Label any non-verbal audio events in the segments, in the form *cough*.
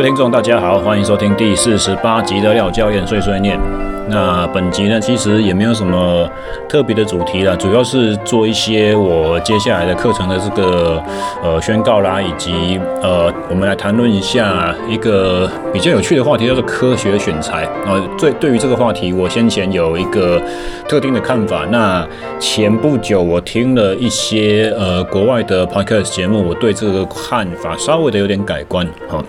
各位听众，大家好，欢迎收听第四十八集的廖教练碎碎念。那本集呢，其实也没有什么特别的主题啦，主要是做一些我接下来的课程的这个呃宣告啦，以及呃，我们来谈论一下一个比较有趣的话题，叫做科学选材。呃，对，对于这个话题，我先前有一个特定的看法。那前不久我听了一些呃国外的 podcast 节目，我对这个看法稍微的有点改观。好。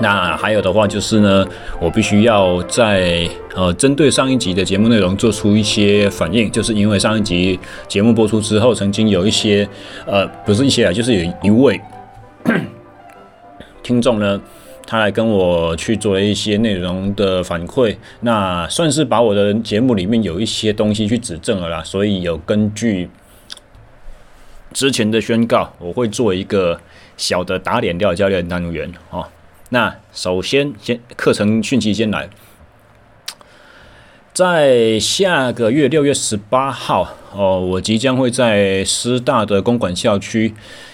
那还有的话就是呢，我必须要在呃针对上一集的节目内容做出一些反应，就是因为上一集节目播出之后，曾经有一些呃不是一些啊，就是有一位 *coughs* 听众呢，他来跟我去做了一些内容的反馈，那算是把我的节目里面有一些东西去指正了啦，所以有根据之前的宣告，我会做一个小的打脸掉教练单元哦。那首先，先课程讯息先来，在下个月六月十八号哦，我即将会在师大的公馆校区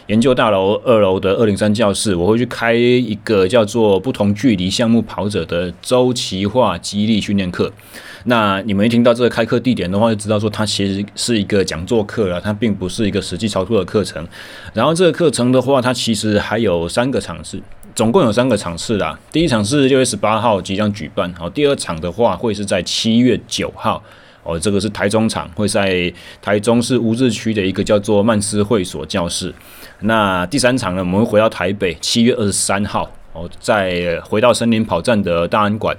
研究大楼二楼的二零三教室，我会去开一个叫做不同距离项目跑者的周期化激励训练课。那你们一听到这个开课地点的话，就知道说它其实是一个讲座课了，它并不是一个实际操作的课程。然后这个课程的话，它其实还有三个场次。总共有三个场次啦，第一场是六月十八号即将举办，好，第二场的话会是在七月九号，哦，这个是台中场，会在台中市乌日区的一个叫做曼斯会所教室。那第三场呢，我们会回到台北，七月二十三号，哦，再回到森林跑站的大安馆。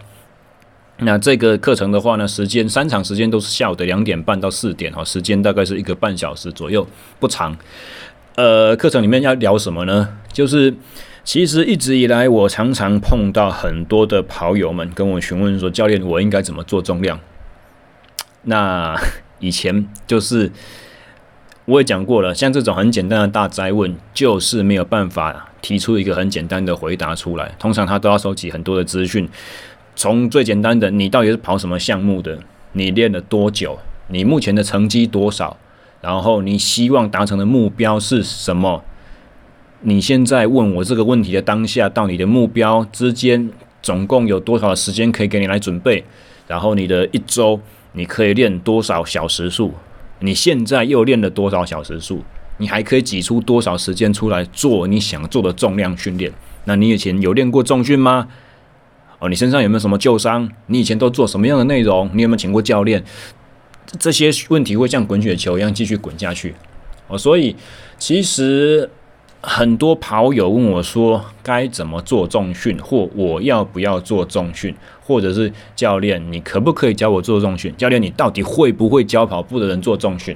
那这个课程的话呢，时间三场时间都是下午的两点半到四点，哈，时间大概是一个半小时左右，不长。呃，课程里面要聊什么呢？就是。其实一直以来，我常常碰到很多的跑友们跟我询问说：“教练，我应该怎么做重量？” *tsk* 那以前就是我也讲过了，像这种很简单的大灾问，就是没有办法提出一个很简单的回答出来。通常他都要收集很多的资讯，从最简单的，你到底是跑什么项目的？你练了多久？你目前的成绩多少？然后你希望达成的目标是什么？你现在问我这个问题的当下，到你的目标之间总共有多少时间可以给你来准备？然后你的一周你可以练多少小时数？你现在又练了多少小时数？你还可以挤出多少时间出来做你想做的重量训练？那你以前有练过重训吗？哦，你身上有没有什么旧伤？你以前都做什么样的内容？你有没有请过教练？这些问题会像滚雪球一样继续滚下去。哦，所以其实。很多跑友问我说：“该怎么做重训？或我要不要做重训？或者是教练，你可不可以教我做重训？教练，你到底会不会教跑步的人做重训？”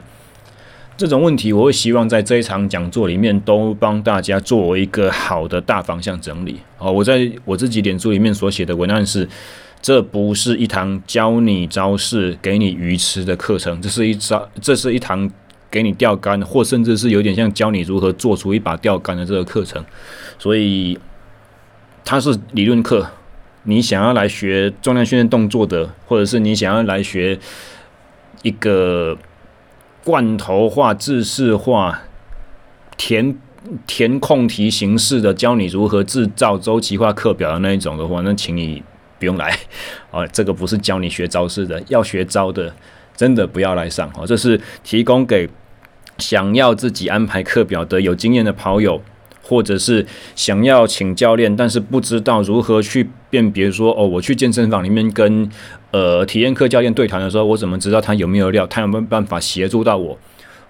这种问题，我会希望在这一场讲座里面都帮大家做一个好的大方向整理。哦，我在我自己脸书里面所写的文案是：这不是一堂教你招式、给你鱼吃的课程，这是一招，这是一堂。给你钓竿，或甚至是有点像教你如何做出一把钓竿的这个课程，所以它是理论课。你想要来学重量训练动作的，或者是你想要来学一个罐头化、制式化、填填空题形式的，教你如何制造周期化课表的那一种的话，那请你不用来啊！*laughs* 这个不是教你学招式的，要学招的，真的不要来上哦。这是提供给。想要自己安排课表的有经验的跑友，或者是想要请教练，但是不知道如何去辨别说哦，我去健身房里面跟呃体验课教练对谈的时候，我怎么知道他有没有料？他有没有办法协助到我？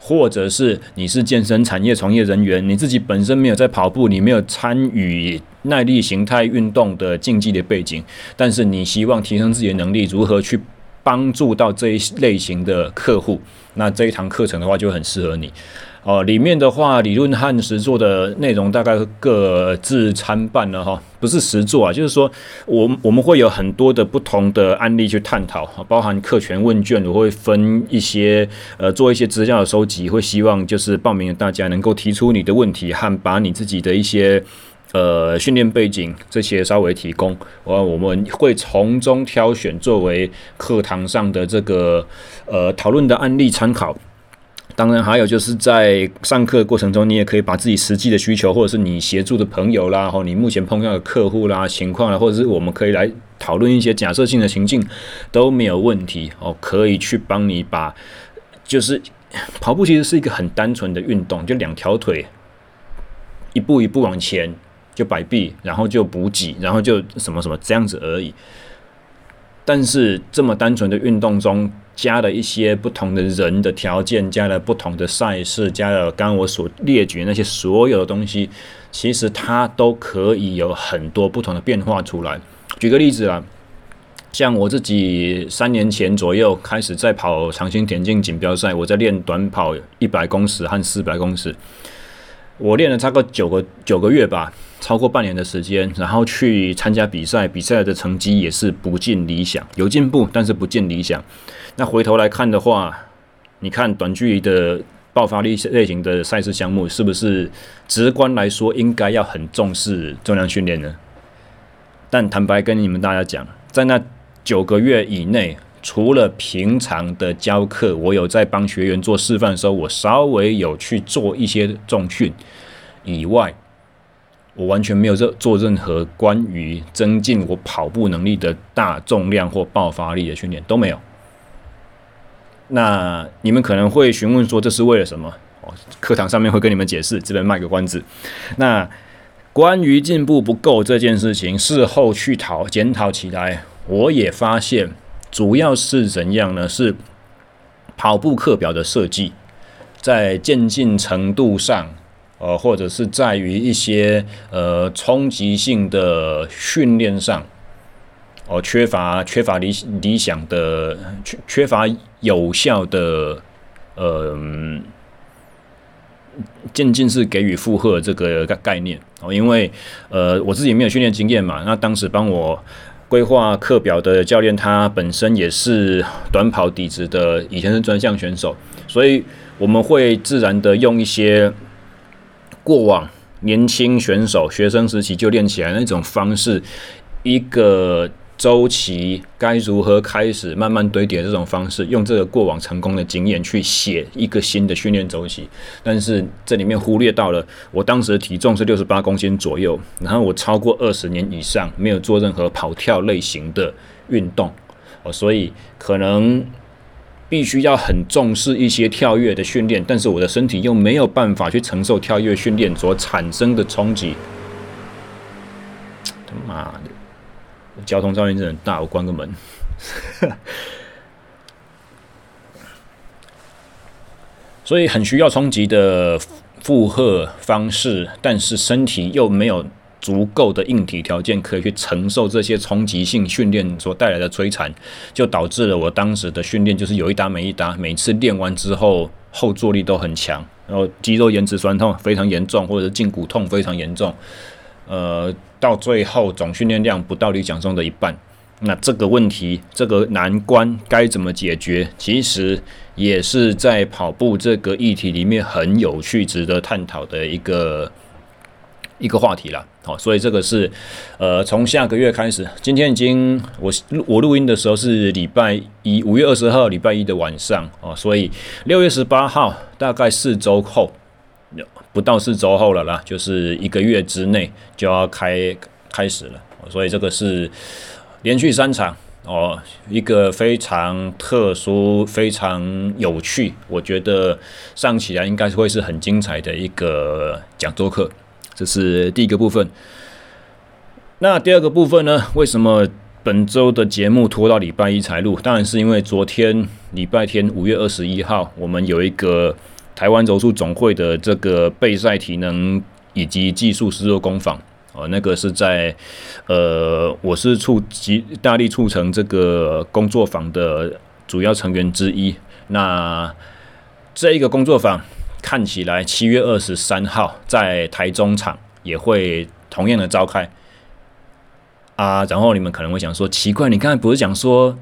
或者是你是健身产业从业人员，你自己本身没有在跑步，你没有参与耐力形态运动的竞技的背景，但是你希望提升自己的能力，如何去帮助到这一类型的客户？那这一堂课程的话就很适合你哦。里面的话，理论和实作的内容大概各自参半了哈，不是实作啊，就是说我我们会有很多的不同的案例去探讨，包含课权问卷，我会分一些呃做一些资料的收集，会希望就是报名的大家能够提出你的问题和把你自己的一些。呃，训练背景这些稍微提供，我我们会从中挑选作为课堂上的这个呃讨论的案例参考。当然，还有就是在上课过程中，你也可以把自己实际的需求，或者是你协助的朋友啦，或你目前碰到的客户啦情况啦，或者是我们可以来讨论一些假设性的情境，都没有问题哦。可以去帮你把，就是跑步其实是一个很单纯的运动，就两条腿一步一步往前，就摆臂，然后就补给，然后就什么什么这样子而已。但是这么单纯的运动中，加了一些不同的人的条件，加了不同的赛事，加了刚我所列举那些所有的东西，其实它都可以有很多不同的变化出来。举个例子啊，像我自己三年前左右开始在跑长青田径锦标赛，我在练短跑一百公尺和四百公尺，我练了差不多九个九个月吧。超过半年的时间，然后去参加比赛，比赛的成绩也是不尽理想，有进步，但是不尽理想。那回头来看的话，你看短距离的爆发力类型的赛事项目，是不是直观来说应该要很重视重量训练呢？但坦白跟你们大家讲，在那九个月以内，除了平常的教课，我有在帮学员做示范的时候，我稍微有去做一些重训以外。我完全没有做做任何关于增进我跑步能力的大重量或爆发力的训练都没有。那你们可能会询问说，这是为了什么？哦，课堂上面会跟你们解释，这边卖个关子。那关于进步不够这件事情，事后去讨检讨起来，我也发现主要是怎样呢？是跑步课表的设计在渐进程度上。呃，或者是在于一些呃冲击性的训练上，哦、缺乏缺乏理理想的缺缺乏有效的呃渐进式给予负荷这个概概念哦、因为呃我自己没有训练经验嘛，那当时帮我规划课表的教练他本身也是短跑底子的，以前是专项选手，所以我们会自然的用一些。过往年轻选手学生时期就练起来那种方式，一个周期该如何开始慢慢堆叠这种方式，用这个过往成功的经验去写一个新的训练周期。但是这里面忽略到了，我当时体重是六十八公斤左右，然后我超过二十年以上没有做任何跑跳类型的运动，哦，所以可能。必须要很重视一些跳跃的训练，但是我的身体又没有办法去承受跳跃训练所产生的冲击。他妈的，交通噪音真的大，我关个门。*laughs* 所以很需要冲击的负荷方式，但是身体又没有。足够的硬体条件可以去承受这些冲击性训练所带来的摧残，就导致了我当时的训练就是有一搭没一搭，每次练完之后后坐力都很强，然后肌肉延迟酸痛非常严重，或者是胫骨痛非常严重，呃，到最后总训练量不到理想中的一半。那这个问题，这个难关该怎么解决？其实也是在跑步这个议题里面很有趣、值得探讨的一个一个话题了。好，所以这个是，呃，从下个月开始，今天已经我录我录音的时候是礼拜一，五月二十号礼拜一的晚上哦，所以六月十八号大概四周后，不到四周后了啦，就是一个月之内就要开开始了，所以这个是连续三场哦，一个非常特殊、非常有趣，我觉得上起来应该是会是很精彩的一个讲座课。这是第一个部分。那第二个部分呢？为什么本周的节目拖到礼拜一才录？当然是因为昨天礼拜天五月二十一号，我们有一个台湾柔术总会的这个备赛体能以及技术实作工坊哦，那个是在呃，我是促极大力促成这个工作坊的主要成员之一。那这一个工作坊。看起来七月二十三号在台中场也会同样的召开啊，然后你们可能会想说，奇怪，你刚才不是讲说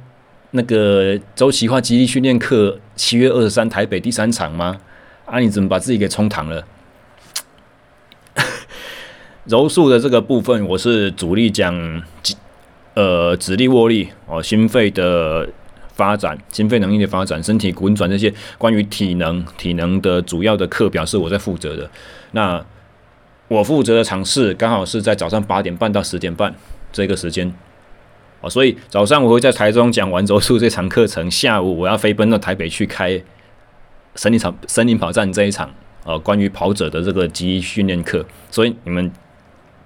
那个周期化基地训练课七月二十三台北第三场吗？啊，你怎么把自己给冲堂了？*laughs* 柔术的这个部分，我是主力讲，呃，指力握力哦，心肺的发展、心肺能力的发展、身体滚转这些关于体能、体能的主要的课表是我在负责的。那我负责的场次刚好是在早上八点半到十点半这个时间。哦，所以早上我会在台中讲完柔术这场课程，下午我要飞奔到台北去开森林场森林跑站这一场，呃，关于跑者的这个集训练课。所以你们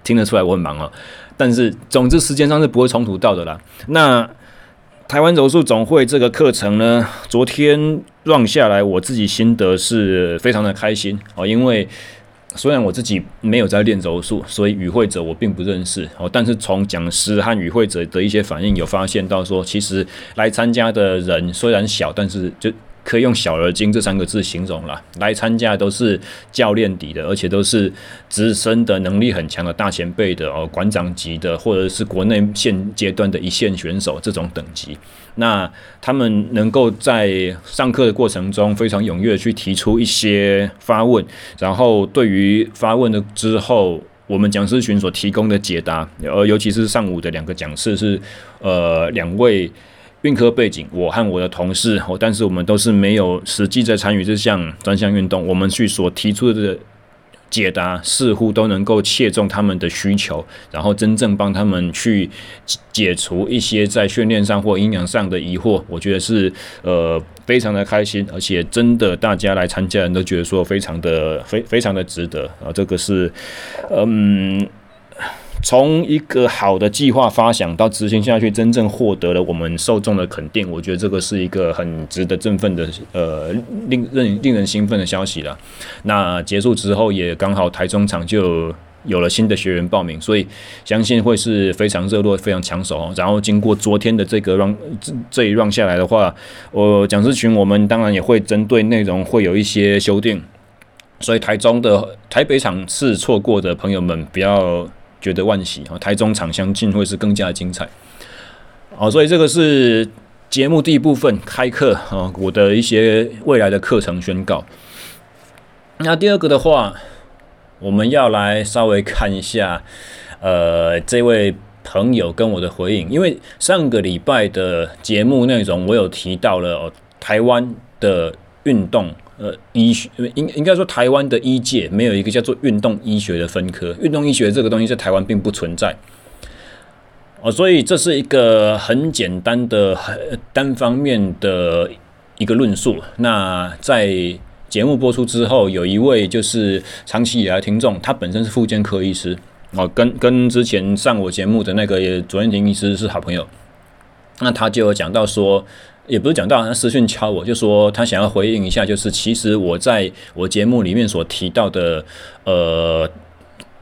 听得出来我很忙啊，但是总之时间上是不会冲突到的啦。那台湾柔术总会这个课程呢，昨天 run 下来，我自己心得是非常的开心哦，因为。虽然我自己没有在练柔术，所以与会者我并不认识哦。但是从讲师和与会者的一些反应，有发现到说，其实来参加的人虽然小，但是就。可以用“小而精”这三个字形容了。来参加都是教练底的，而且都是资深的能力很强的大前辈的哦，馆长级的，或者是国内现阶段的一线选手这种等级。那他们能够在上课的过程中非常踊跃去提出一些发问，然后对于发问的之后，我们讲师群所提供的解答，呃，尤其是上午的两个讲师是呃两位。运科背景，我和我的同事，哦，但是我们都是没有实际在参与这项专项运动，我们去所提出的解答，似乎都能够切中他们的需求，然后真正帮他们去解除一些在训练上或营养上的疑惑，我觉得是呃非常的开心，而且真的大家来参加人都觉得说非常的非非常的值得啊，这个是嗯。从一个好的计划发想到执行下去，真正获得了我们受众的肯定，我觉得这个是一个很值得振奋的，呃，令令令人兴奋的消息了。那结束之后，也刚好台中场就有了新的学员报名，所以相信会是非常热络、非常抢手。然后经过昨天的这个让这一让下来的话，我讲师群我们当然也会针对内容会有一些修订，所以台中的台北场次错过的朋友们不要。觉得万喜啊！台中场相近会是更加的精彩。好，所以这个是节目第一部分开课啊，我的一些未来的课程宣告。那第二个的话，我们要来稍微看一下，呃，这位朋友跟我的回应，因为上个礼拜的节目内容我有提到了，台湾的运动。呃，医学应应该说，台湾的医界没有一个叫做运动医学的分科，运动医学这个东西在台湾并不存在。哦，所以这是一个很简单的、很单方面的一个论述。那在节目播出之后，有一位就是长期以来听众，他本身是复健科医师，哦，跟跟之前上我节目的那个卓彦廷医师是好朋友，那他就有讲到说。也不是讲到他私讯敲我，就说他想要回应一下，就是其实我在我节目里面所提到的，呃，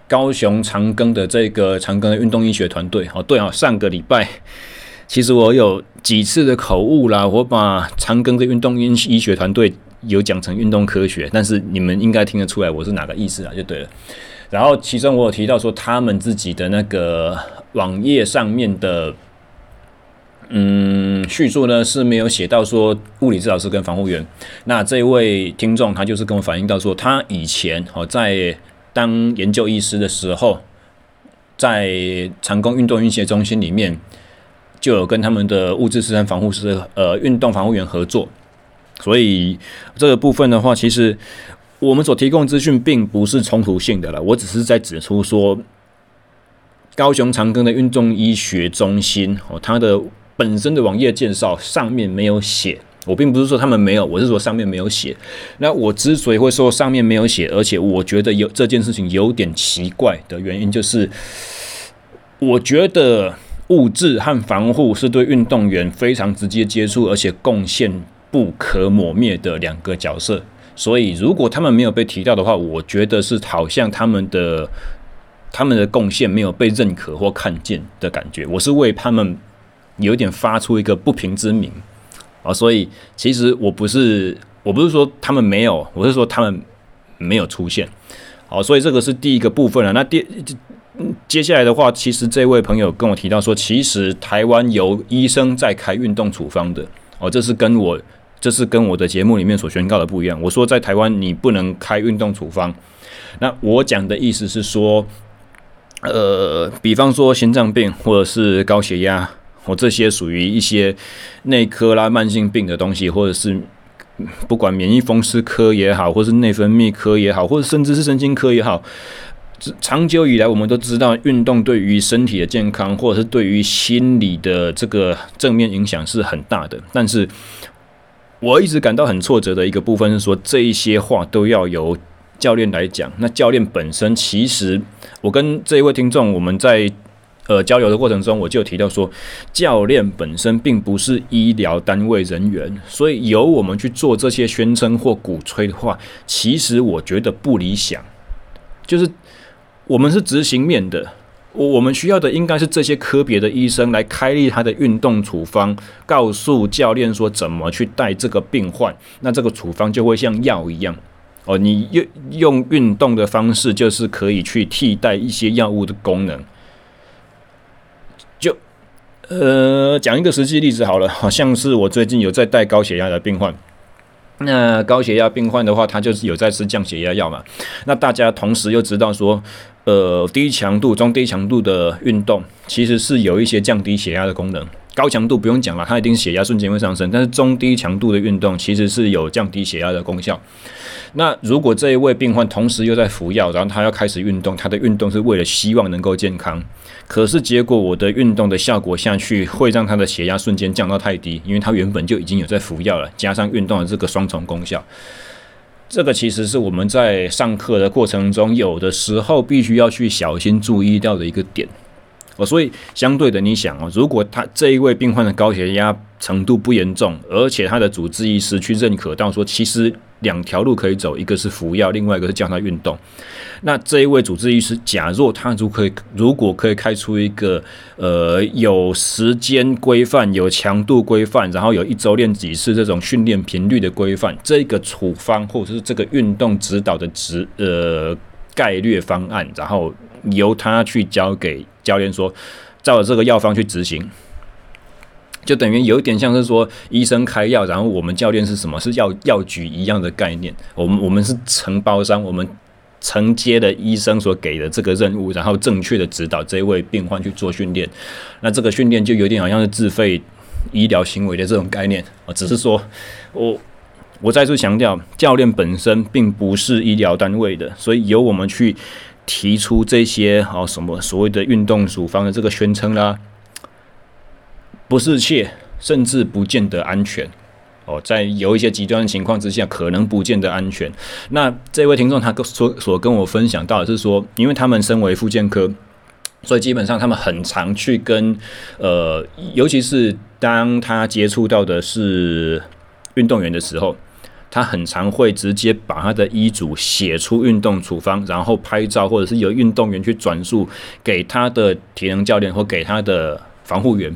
高雄长庚的这个长庚运动医学团队，哦，对啊，上个礼拜其实我有几次的口误啦，我把长庚的运动医医学团队有讲成运动科学，但是你们应该听得出来我是哪个意思啊，就对了。然后其中我有提到说他们自己的那个网页上面的。嗯，叙述呢是没有写到说物理治疗师跟防护员。那这位听众他就是跟我反映到说，他以前哦在当研究医师的时候，在长庚运动医学中心里面就有跟他们的物质治疗防护师呃运动防护员合作。所以这个部分的话，其实我们所提供资讯并不是冲突性的了。我只是在指出说，高雄长庚的运动医学中心哦，它的。本身的网页介绍上面没有写，我并不是说他们没有，我是说上面没有写。那我之所以会说上面没有写，而且我觉得有这件事情有点奇怪的原因，就是我觉得物质和防护是对运动员非常直接接触，而且贡献不可磨灭的两个角色。所以如果他们没有被提到的话，我觉得是好像他们的他们的贡献没有被认可或看见的感觉。我是为他们。有点发出一个不平之鸣啊，所以其实我不是我不是说他们没有，我是说他们没有出现。好，所以这个是第一个部分了。那第接下来的话，其实这位朋友跟我提到说，其实台湾有医生在开运动处方的哦，这是跟我这是跟我的节目里面所宣告的不一样。我说在台湾你不能开运动处方，那我讲的意思是说，呃，比方说心脏病或者是高血压。我，这些属于一些内科啦、慢性病的东西，或者是不管免疫风湿科也好，或是内分泌科也好，或者甚至是神经科也好，长久以来我们都知道，运动对于身体的健康，或者是对于心理的这个正面影响是很大的。但是，我一直感到很挫折的一个部分是说，这一些话都要由教练来讲。那教练本身，其实我跟这一位听众，我们在。呃，交流的过程中，我就提到说，教练本身并不是医疗单位人员，所以由我们去做这些宣称或鼓吹的话，其实我觉得不理想。就是我们是执行面的，我我们需要的应该是这些科别的医生来开立他的运动处方，告诉教练说怎么去带这个病患，那这个处方就会像药一样哦，你用用运动的方式，就是可以去替代一些药物的功能。呃，讲一个实际例子好了，好像是我最近有在带高血压的病患。那高血压病患的话，他就是有在吃降血压药嘛。那大家同时又知道说，呃，低强度、中低强度的运动其实是有一些降低血压的功能。高强度不用讲了，它一定血压瞬间会上升。但是中低强度的运动其实是有降低血压的功效。那如果这一位病患同时又在服药，然后他要开始运动，他的运动是为了希望能够健康，可是结果我的运动的效果下去，会让他的血压瞬间降到太低，因为他原本就已经有在服药了，加上运动的这个双重功效，这个其实是我们在上课的过程中，有的时候必须要去小心注意到的一个点。哦，所以相对的，你想哦，如果他这一位病患的高血压程度不严重，而且他的主治医师去认可到说，其实两条路可以走，一个是服药，另外一个是叫他运动。那这一位主治医师，假若他如可以，如果可以开出一个呃有时间规范、有强度规范，然后有一周练几次这种训练频率的规范，这个处方或者是这个运动指导的指呃概略方案，然后由他去交给。教练说：“照着这个药方去执行，就等于有一点像是说医生开药，然后我们教练是什么？是药药局一样的概念。我们我们是承包商，我们承接的医生所给的这个任务，然后正确的指导这位病患去做训练。那这个训练就有点好像是自费医疗行为的这种概念。我只是说，我我再次强调，教练本身并不是医疗单位的，所以由我们去。”提出这些哦，什么所谓的运动处方的这个宣称啦，不是切，甚至不见得安全哦。在有一些极端的情况之下，可能不见得安全。那这位听众他所所跟我分享到的是说，因为他们身为复健科，所以基本上他们很常去跟呃，尤其是当他接触到的是运动员的时候。他很常会直接把他的医嘱写出运动处方，然后拍照，或者是由运动员去转述给他的体能教练或给他的防护员。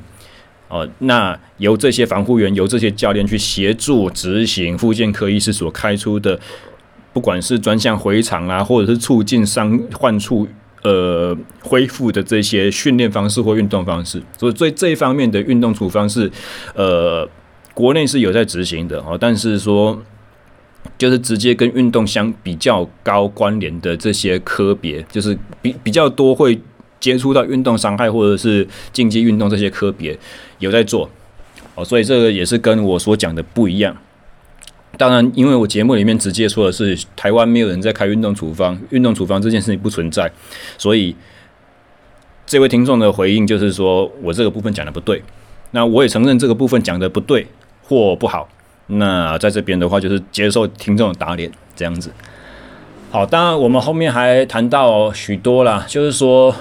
哦，那由这些防护员、由这些教练去协助执行复健科医师所开出的，不管是专项回场啊，或者是促进伤患处呃恢复的这些训练方式或运动方式。所以，对这一方面的运动处方是呃国内是有在执行的哦，但是说。就是直接跟运动相比较高关联的这些科别，就是比比较多会接触到运动伤害或者是竞技运动这些科别有在做哦，所以这个也是跟我所讲的不一样。当然，因为我节目里面直接说的是台湾没有人在开运动处方，运动处方这件事情不存在，所以这位听众的回应就是说我这个部分讲的不对，那我也承认这个部分讲的不对或不好。那在这边的话，就是接受听众的打脸这样子。好，当然我们后面还谈到许多啦，就是说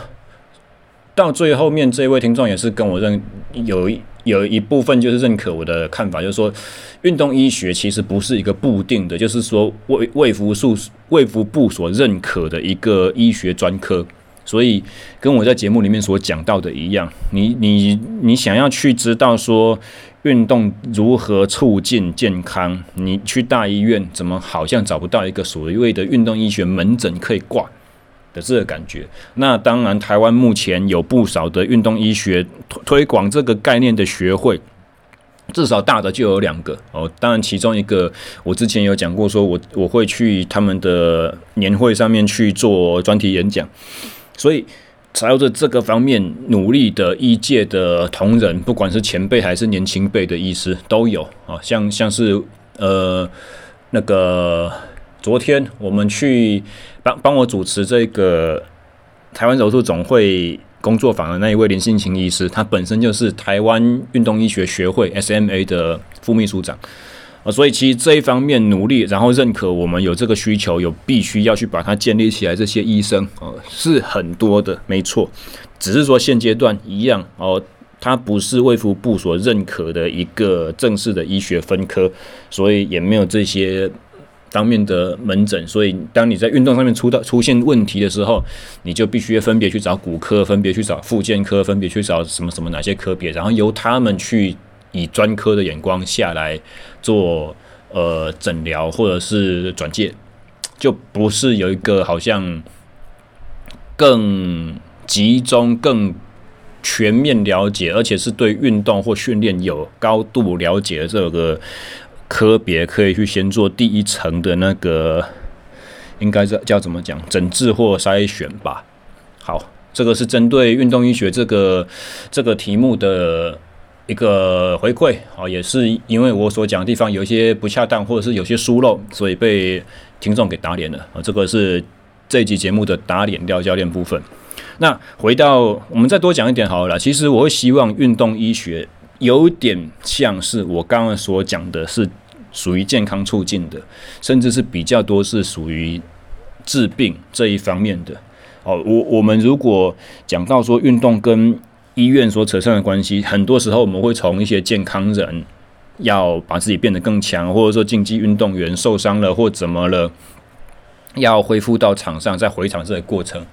到最后面这位听众也是跟我认有一有一部分就是认可我的看法，就是说运动医学其实不是一个固定的，就是说卫卫福数卫福部所认可的一个医学专科。所以跟我在节目里面所讲到的一样，你你你想要去知道说。运动如何促进健康？你去大医院怎么好像找不到一个所谓的运动医学门诊可以挂的这个感觉？那当然，台湾目前有不少的运动医学推广这个概念的学会，至少大的就有两个哦。当然，其中一个我之前有讲过，说我我会去他们的年会上面去做专题演讲，所以。朝着这个方面努力的医界的同仁，不管是前辈还是年轻辈的医师都有啊，像像是呃那个昨天我们去帮帮我主持这个台湾柔术总会工作坊的那一位林信清医师，他本身就是台湾运动医学学会 SMA 的副秘书长。啊，所以其实这一方面努力，然后认可我们有这个需求，有必须要去把它建立起来。这些医生哦，是很多的，没错。只是说现阶段一样哦，它不是卫福部所认可的一个正式的医学分科，所以也没有这些方面的门诊。所以当你在运动上面出到出现问题的时候，你就必须分别去找骨科，分别去找复健科，分别去找什么什么哪些科别，然后由他们去。以专科的眼光下来做呃诊疗或者是转介，就不是有一个好像更集中、更全面了解，而且是对运动或训练有高度了解的这个科别，可以去先做第一层的那个，应该是叫怎么讲，诊治或筛选吧。好，这个是针对运动医学这个这个题目的。一个回馈啊，也是因为我所讲的地方有一些不恰当，或者是有些疏漏，所以被听众给打脸了啊。这个是这一集节目的打脸掉教练部分。那回到我们再多讲一点好了。其实我会希望运动医学有点像是我刚刚所讲的，是属于健康促进的，甚至是比较多是属于治病这一方面的。哦，我我们如果讲到说运动跟医院所扯上的关系，很多时候我们会从一些健康人要把自己变得更强，或者说竞技运动员受伤了或怎么了，要恢复到场上再回场这个过程。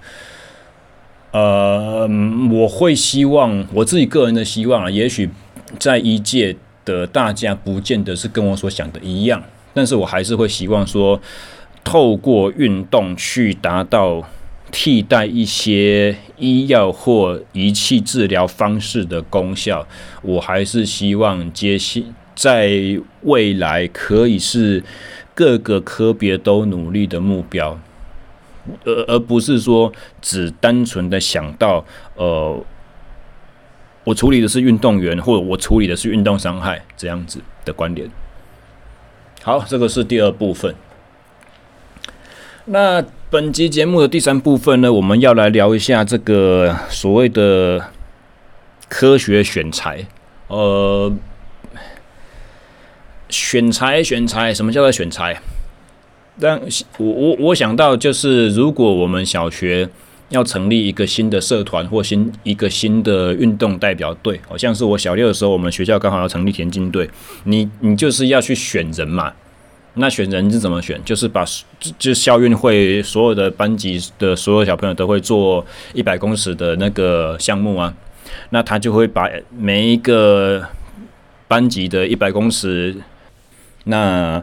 呃，我会希望我自己个人的希望啊，也许在医界的大家不见得是跟我所想的一样，但是我还是会希望说，透过运动去达到。替代一些医药或仪器治疗方式的功效，我还是希望接续在未来可以是各个科别都努力的目标，而而不是说只单纯的想到，呃，我处理的是运动员，或者我处理的是运动伤害这样子的观点。好，这个是第二部分。那本集节目的第三部分呢，我们要来聊一下这个所谓的科学选材。呃，选材选材，什么叫做选材？但我我我想到就是，如果我们小学要成立一个新的社团或新一个新的运动代表队，好像是我小六的时候，我们学校刚好要成立田径队，你你就是要去选人嘛。那选人是怎么选？就是把就校运会所有的班级的所有小朋友都会做一百公尺的那个项目啊。那他就会把每一个班级的一百公尺，那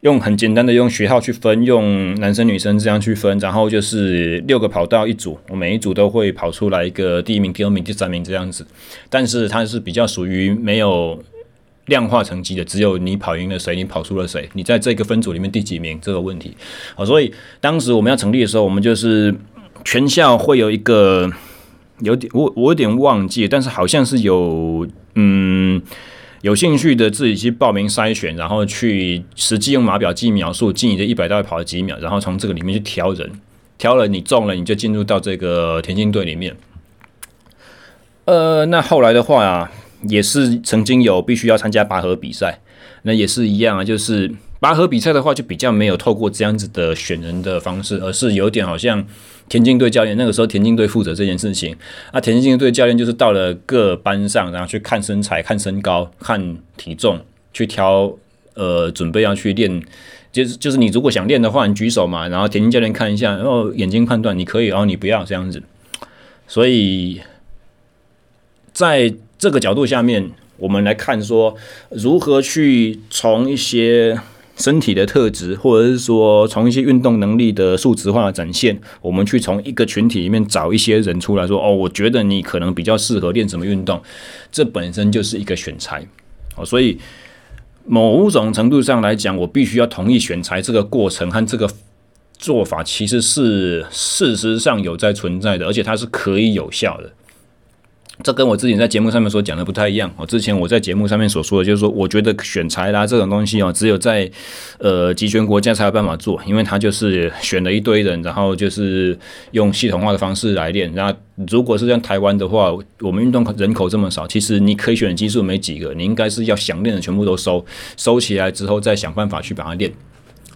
用很简单的用学号去分，用男生女生这样去分，然后就是六个跑道一组，我每一组都会跑出来一个第一名、第二名、第三名这样子。但是它是比较属于没有。量化成绩的只有你跑赢了谁，你跑输了谁，你在这个分组里面第几名这个问题。好，所以当时我们要成立的时候，我们就是全校会有一个有点我我有点忘记，但是好像是有嗯有兴趣的自己去报名筛选，然后去实际用码表计秒数，进你的一百大概跑了几秒，然后从这个里面去挑人，挑了你中了，你就进入到这个田径队里面。呃，那后来的话啊。也是曾经有必须要参加拔河比赛，那也是一样啊。就是拔河比赛的话，就比较没有透过这样子的选人的方式，而是有点好像田径队教练那个时候，田径队负责这件事情。啊，田径队教练就是到了各班上，然后去看身材、看身高、看体重，去挑呃准备要去练。就是就是你如果想练的话，你举手嘛，然后田径教练看一下，然后眼睛判断你可以，然后你不要这样子。所以在这个角度下面，我们来看说，如何去从一些身体的特质，或者是说从一些运动能力的数值化的展现，我们去从一个群体里面找一些人出来说，哦，我觉得你可能比较适合练什么运动，这本身就是一个选材。哦，所以某种程度上来讲，我必须要同意选材这个过程和这个做法其实是事实上有在存在的，而且它是可以有效的。这跟我之前在节目上面所讲的不太一样。我之前我在节目上面所说的，就是说，我觉得选材啦这种东西哦，只有在呃集权国家才有办法做，因为他就是选了一堆人，然后就是用系统化的方式来练。那如果是像台湾的话，我们运动人口这么少，其实你可以选的基数没几个，你应该是要想练的全部都收收起来之后，再想办法去把它练。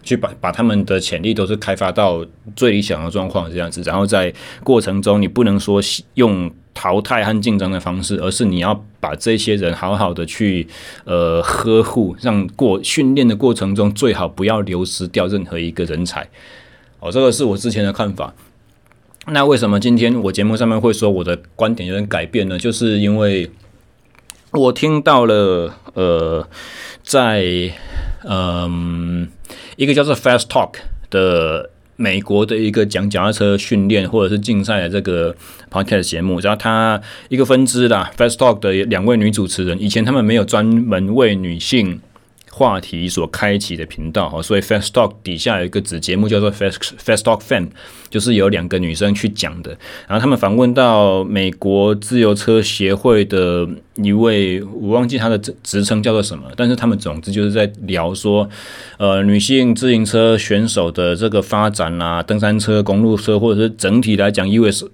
去把把他们的潜力都是开发到最理想的状况这样子，然后在过程中你不能说用淘汰和竞争的方式，而是你要把这些人好好的去呃呵护，让过训练的过程中最好不要流失掉任何一个人才。哦，这个是我之前的看法。那为什么今天我节目上面会说我的观点有点改变呢？就是因为我听到了呃，在嗯。一个叫做 Fast Talk 的美国的一个讲脚踏车训练或者是竞赛的这个 podcast 节目，然后它一个分支啦，Fast Talk 的两位女主持人，以前他们没有专门为女性。话题所开启的频道哈，所以 Fast Talk 底下有一个子节目叫做 Fast Fast Talk Fan，就是有两个女生去讲的。然后他们访问到美国自由车协会的一位，我忘记他的职职称叫做什么，但是他们总之就是在聊说，呃，女性自行车选手的这个发展啊，登山车、公路车，或者是整体来讲，US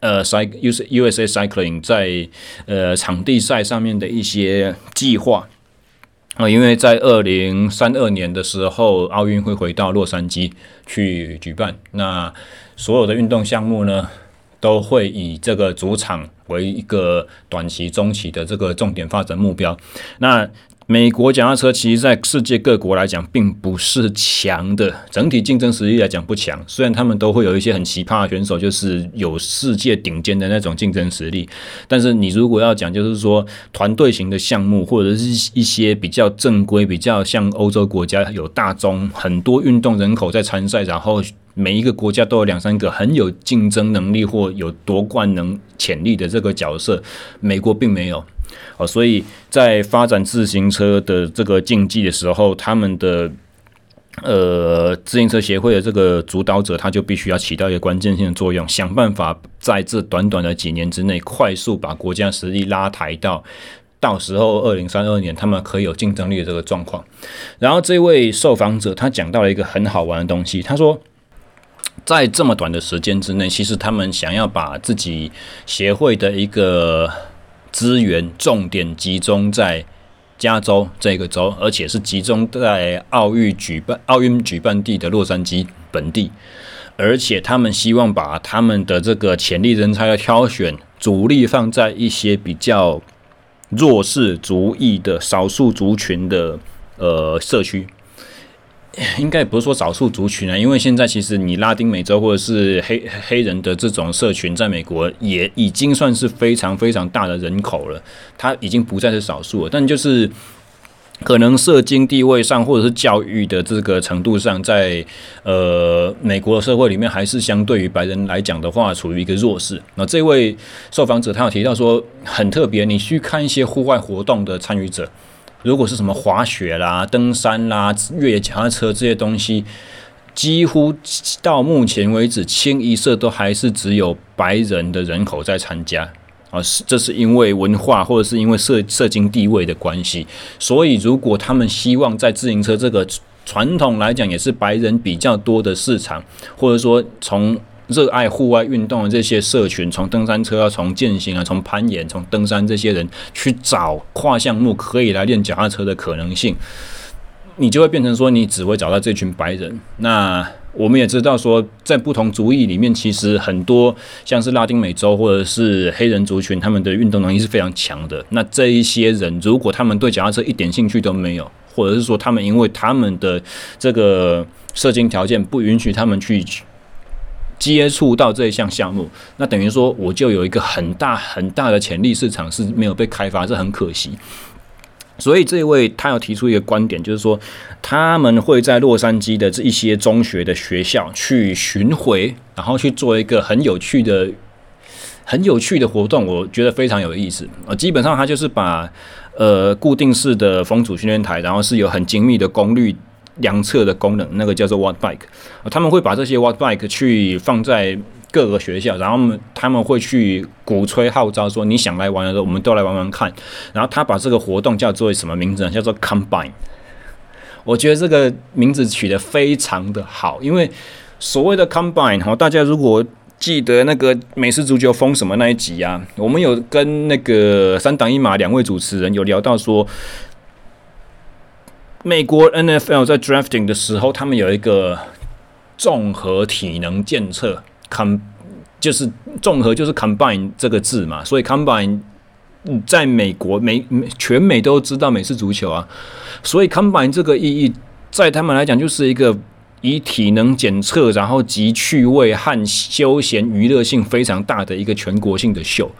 呃，Cycle USA Cycling 在呃场地赛上面的一些计划。啊，因为在二零三二年的时候，奥运会回到洛杉矶去举办，那所有的运动项目呢，都会以这个主场为一个短期、中期的这个重点发展目标。那美国脚踏车其实在世界各国来讲并不是强的，整体竞争实力来讲不强。虽然他们都会有一些很奇葩的选手，就是有世界顶尖的那种竞争实力，但是你如果要讲，就是说团队型的项目，或者是一些比较正规、比较像欧洲国家有大宗很多运动人口在参赛，然后每一个国家都有两三个很有竞争能力或有夺冠能潜力的这个角色，美国并没有。哦，所以在发展自行车的这个竞技的时候，他们的呃自行车协会的这个主导者，他就必须要起到一个关键性的作用，想办法在这短短的几年之内，快速把国家实力拉抬到到时候二零三二年他们可以有竞争力的这个状况。然后这位受访者他讲到了一个很好玩的东西，他说，在这么短的时间之内，其实他们想要把自己协会的一个资源重点集中在加州这个州，而且是集中在奥运举办奥运举办地的洛杉矶本地，而且他们希望把他们的这个潜力人才的挑选主力放在一些比较弱势族裔的少数族群的呃社区。应该不是说少数族群啊，因为现在其实你拉丁美洲或者是黑黑人的这种社群，在美国也已经算是非常非常大的人口了，它已经不再是少数了。但就是可能社经地位上或者是教育的这个程度上，在呃美国社会里面，还是相对于白人来讲的话，处于一个弱势。那这位受访者他有提到说，很特别，你去看一些户外活动的参与者。如果是什么滑雪啦、登山啦、越野脚踏车这些东西，几乎到目前为止，清一色都还是只有白人的人口在参加啊。是，这是因为文化或者是因为社社经地位的关系。所以，如果他们希望在自行车这个传统来讲也是白人比较多的市场，或者说从热爱户外运动的这些社群，从登山车啊，从健行啊，从攀岩，从登山这些人去找跨项目可以来练脚踏车的可能性，你就会变成说，你只会找到这群白人。那我们也知道说，在不同族裔里面，其实很多像是拉丁美洲或者是黑人族群，他们的运动能力是非常强的。那这一些人，如果他们对脚踏车一点兴趣都没有，或者是说他们因为他们的这个社经条件不允许他们去。接触到这一项项目，那等于说我就有一个很大很大的潜力市场是没有被开发，这很可惜。所以这位他要提出一个观点，就是说他们会在洛杉矶的这一些中学的学校去巡回，然后去做一个很有趣的、很有趣的活动，我觉得非常有意思啊。基本上他就是把呃固定式的风阻训练台，然后是有很精密的功率。量测的功能，那个叫做 Watt Bike，他们会把这些 Watt Bike 去放在各个学校，然后他们会去鼓吹号召说，你想来玩的时候，我们都来玩玩看。然后他把这个活动叫做什么名字呢？叫做 Combine。我觉得这个名字取得非常的好，因为所谓的 Combine 哈，大家如果记得那个美式足球封什么那一集啊，我们有跟那个三档一码两位主持人有聊到说，美国 NFL 在 drafting 的时候，他们有一个综合体能检测，com 就是综合就是 combine 这个字嘛，所以 combine 在美国美全美都知道美式足球啊，所以 combine 这个意义在他们来讲就是一个。以体能检测，然后集趣味和休闲娱乐性非常大的一个全国性的秀，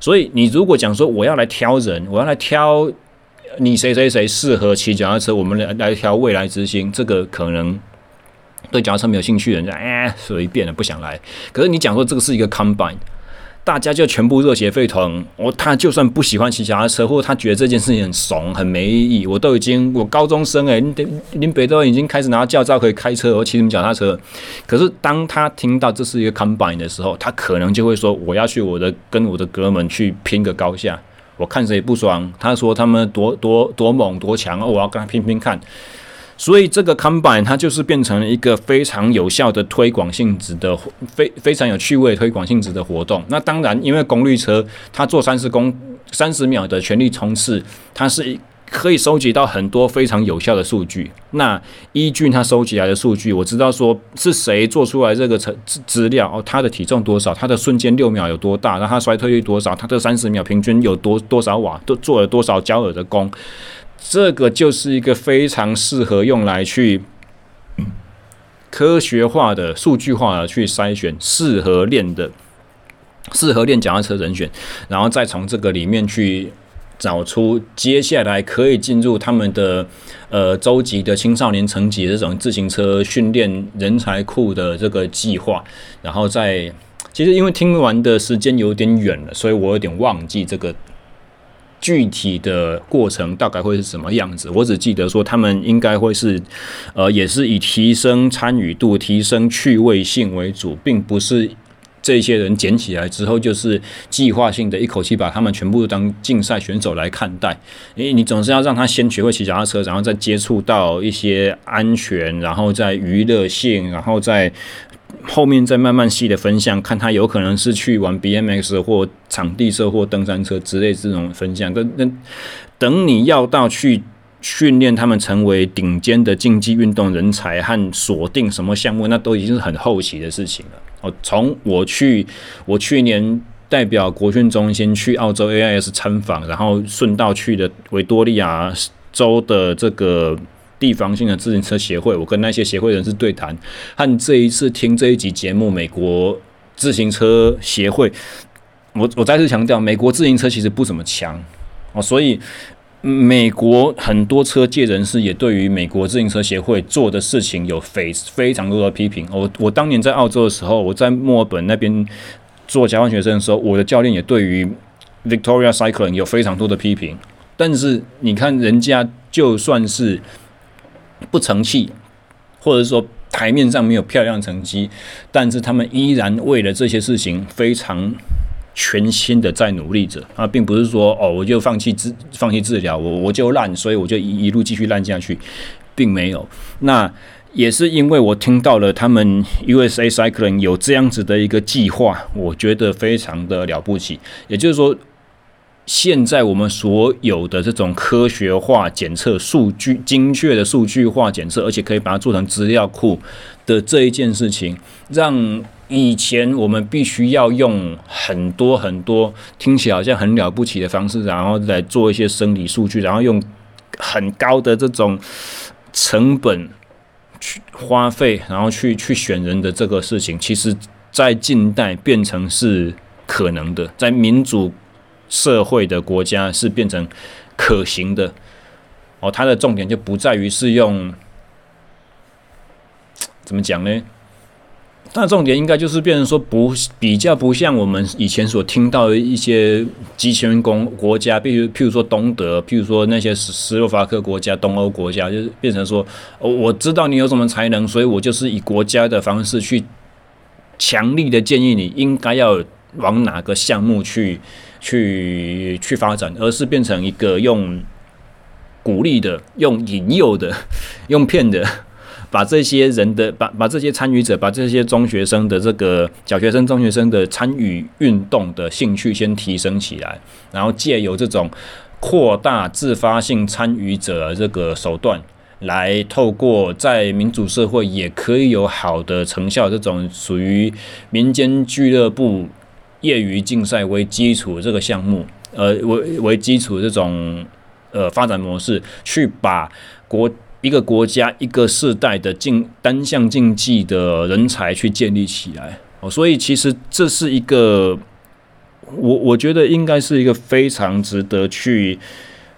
所以你如果讲说我要来挑人，我要来挑你谁谁谁适合骑脚踏车，我们来来挑未来之星，这个可能对脚踏车没有兴趣的人家，哎，随便了，不想来。可是你讲说这个是一个 combine。大家就全部热血沸腾。我他就算不喜欢骑脚踏车，或者他觉得这件事情很怂、很没意义，我都已经我高中生诶，林林北都已经开始拿驾照可以开车，我骑什么脚踏车？可是当他听到这是一个 combine 的时候，他可能就会说：“我要去我的跟我的哥们去拼个高下，我看谁不爽。”他说他们多多多猛多强，我要跟他拼拼看。所以这个 Combine 它就是变成了一个非常有效的推广性质的非非常有趣味推广性质的活动。那当然，因为功率车它做三十公三十秒的全力冲刺，它是一可以收集到很多非常有效的数据。那依据它收集来的数据，我知道说是谁做出来这个资资料哦，他的体重多少，他的瞬间六秒有多大，然后他衰退率多少，他的三十秒平均有多多少瓦，都做了多少焦耳的功。这个就是一个非常适合用来去科学化的、数据化的去筛选适合练的、适合练脚踏车人选，然后再从这个里面去找出接下来可以进入他们的呃洲级的青少年层级这种自行车训练人才库的这个计划，然后再其实因为听完的时间有点远了，所以我有点忘记这个。具体的过程大概会是什么样子？我只记得说，他们应该会是，呃，也是以提升参与度、提升趣味性为主，并不是这些人捡起来之后就是计划性的一口气把他们全部当竞赛选手来看待。因为你总是要让他先学会骑脚踏车，然后再接触到一些安全，然后再娱乐性，然后再。后面再慢慢细的分享，看他有可能是去玩 BMX 或场地车或登山车之类这种分享。等等，等你要到去训练他们成为顶尖的竞技运动人才和锁定什么项目，那都已经是很后期的事情了。哦，从我去，我去年代表国训中心去澳洲 AIS 参访，然后顺道去的维多利亚州的这个。地方性的自行车协会，我跟那些协会人士对谈，和这一次听这一集节目，美国自行车协会，我我再次强调，美国自行车其实不怎么强哦，所以美国很多车界人士也对于美国自行车协会做的事情有非非常多的批评。我我当年在澳洲的时候，我在墨尔本那边做交换学生的时候，我的教练也对于 Victoria Cycling 有非常多的批评。但是你看人家就算是。不成器，或者说台面上没有漂亮成绩，但是他们依然为了这些事情非常全新的在努力着啊，并不是说哦，我就放弃治放弃治疗，我我就烂，所以我就一一路继续烂下去，并没有。那也是因为我听到了他们 USA Cycling 有这样子的一个计划，我觉得非常的了不起。也就是说。现在我们所有的这种科学化检测、数据精确的数据化检测，而且可以把它做成资料库的这一件事情，让以前我们必须要用很多很多听起来好像很了不起的方式，然后来做一些生理数据，然后用很高的这种成本去花费，然后去去选人的这个事情，其实在近代变成是可能的，在民主。社会的国家是变成可行的哦，它的重点就不在于是用怎么讲呢？那重点应该就是变成说不比较不像我们以前所听到的一些极权国国家，比如譬如说东德，譬如说那些斯斯洛伐克国家、东欧国家，就是变成说，我知道你有什么才能，所以我就是以国家的方式去强力的建议你应该要往哪个项目去去去发展，而是变成一个用鼓励的、用引诱的、用骗的。把这些人的把把这些参与者，把这些中学生的这个小学生、中学生的参与运动的兴趣先提升起来，然后借由这种扩大自发性参与者这个手段，来透过在民主社会也可以有好的成效，这种属于民间俱乐部业余竞赛为基础这个项目，呃，为为基础这种呃发展模式，去把国。一个国家、一个世代的竞单项竞技的人才去建立起来哦，所以其实这是一个我我觉得应该是一个非常值得去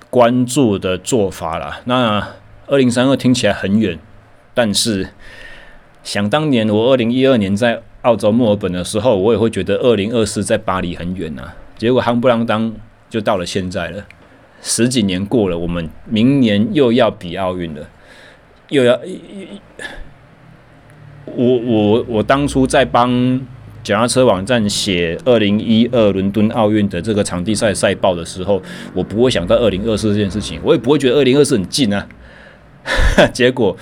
关注的做法啦。那二零三二听起来很远，但是想当年我二零一二年在澳洲墨尔本的时候，我也会觉得二零二四在巴黎很远呐。结果夯不啷当就到了现在了。十几年过了，我们明年又要比奥运了，又要我我我当初在帮脚踏车网站写二零一二伦敦奥运的这个场地赛赛报的时候，我不会想到二零二四这件事情，我也不会觉得二零二四很近啊。*laughs* 结果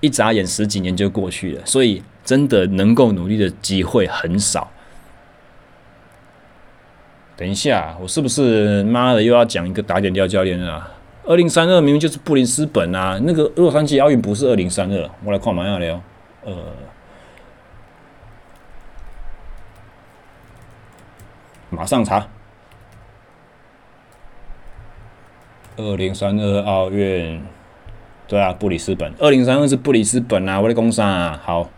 一眨眼十几年就过去了，所以真的能够努力的机会很少。等一下，我是不是妈的又要讲一个打点掉教练啊？二零三二明明就是布里斯本啊，那个洛杉矶奥运不是二零三二，我来看马上聊。呃，马上查。二零三二奥运，对啊，布里斯本。二零三二是布里斯本啊，我来讲啥啊？好。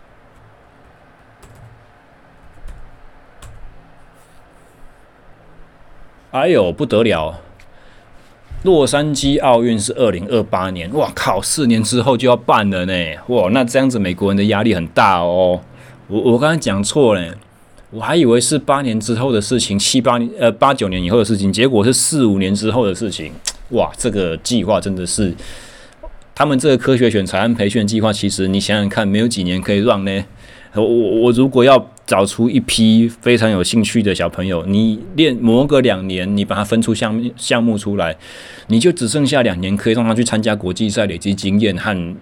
哎呦，不得了！洛杉矶奥运是二零二八年，哇靠，四年之后就要办了呢！哇，那这样子美国人的压力很大哦。我我刚才讲错了，我还以为是八年之后的事情，七八年呃八九年以后的事情，结果是四五年之后的事情。哇，这个计划真的是，他们这个科学选材和培训计划，其实你想想看，没有几年可以让呢。我我我如果要找出一批非常有兴趣的小朋友，你练磨个两年，你把它分出项项目出来，你就只剩下两年可以让他去参加国际赛，累积经验和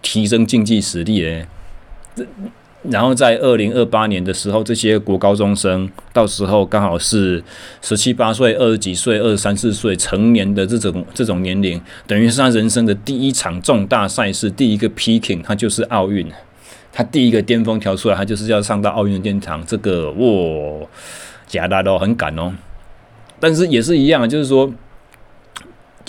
提升竞技实力诶。然后在二零二八年的时候，这些国高中生到时候刚好是十七八岁、二十几岁、二十三四岁成年的这种这种年龄，等于是他人生的第一场重大赛事，第一个 peaking，他就是奥运。他第一个巅峰跳出来，他就是要上到奥运的殿堂。这个哇，假大都很赶哦。但是也是一样，就是说，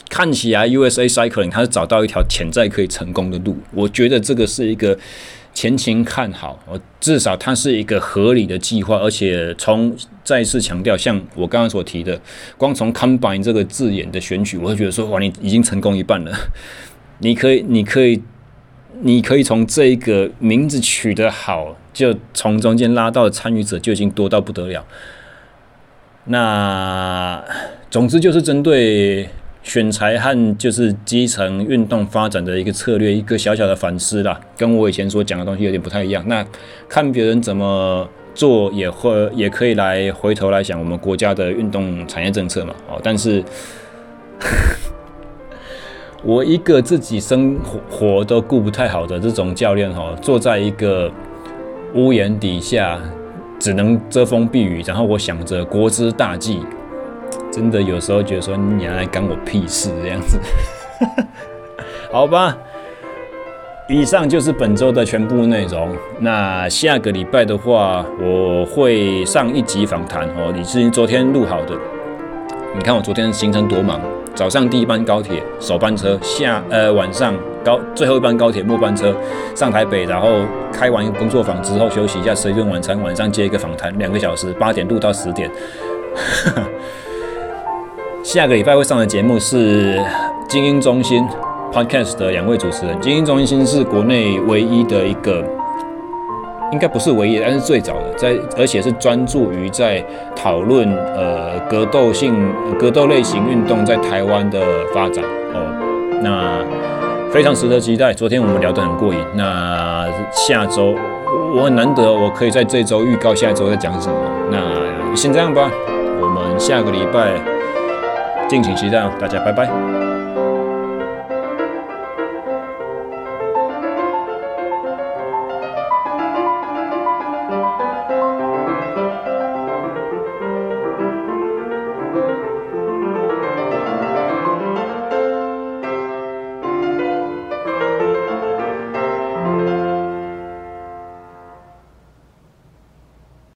看起来 USA Cycling 他是找到一条潜在可以成功的路。我觉得这个是一个前情看好，至少它是一个合理的计划。而且从再次强调，像我刚刚所提的，光从 Combine 这个字眼的选取，我会觉得说，哇，你已经成功一半了。你可以，你可以。你可以从这个名字取得好，就从中间拉到的参与者就已经多到不得了。那总之就是针对选材和就是基层运动发展的一个策略，一个小小的反思啦，跟我以前所讲的东西有点不太一样。那看别人怎么做，也会也可以来回头来想我们国家的运动产业政策嘛。哦，但是。我一个自己生活都顾不太好的这种教练哈，坐在一个屋檐底下，只能遮风避雨，然后我想着国之大计，真的有时候觉得说你来干我屁事这样子，*laughs* 好吧。以上就是本周的全部内容。那下个礼拜的话，我会上一集访谈哦，你是昨天录好的。你看我昨天行程多忙。早上第一班高铁首班车下，呃晚上高最后一班高铁末班车上台北，然后开完工作坊之后休息一下，吃一顿晚餐，晚上接一个访谈，两个小时，八点录到十点。*laughs* 下个礼拜会上的节目是精英中心 Podcast 的两位主持人，精英中心是国内唯一的一个应该不是唯一，但是最早的，在而且是专注于在讨论呃格斗性格斗类型运动在台湾的发展哦，那非常值得期待。昨天我们聊得很过瘾，那下周我很难得我可以在这周预告下周再讲什么，那先这样吧，我们下个礼拜敬请期待哦，大家拜拜。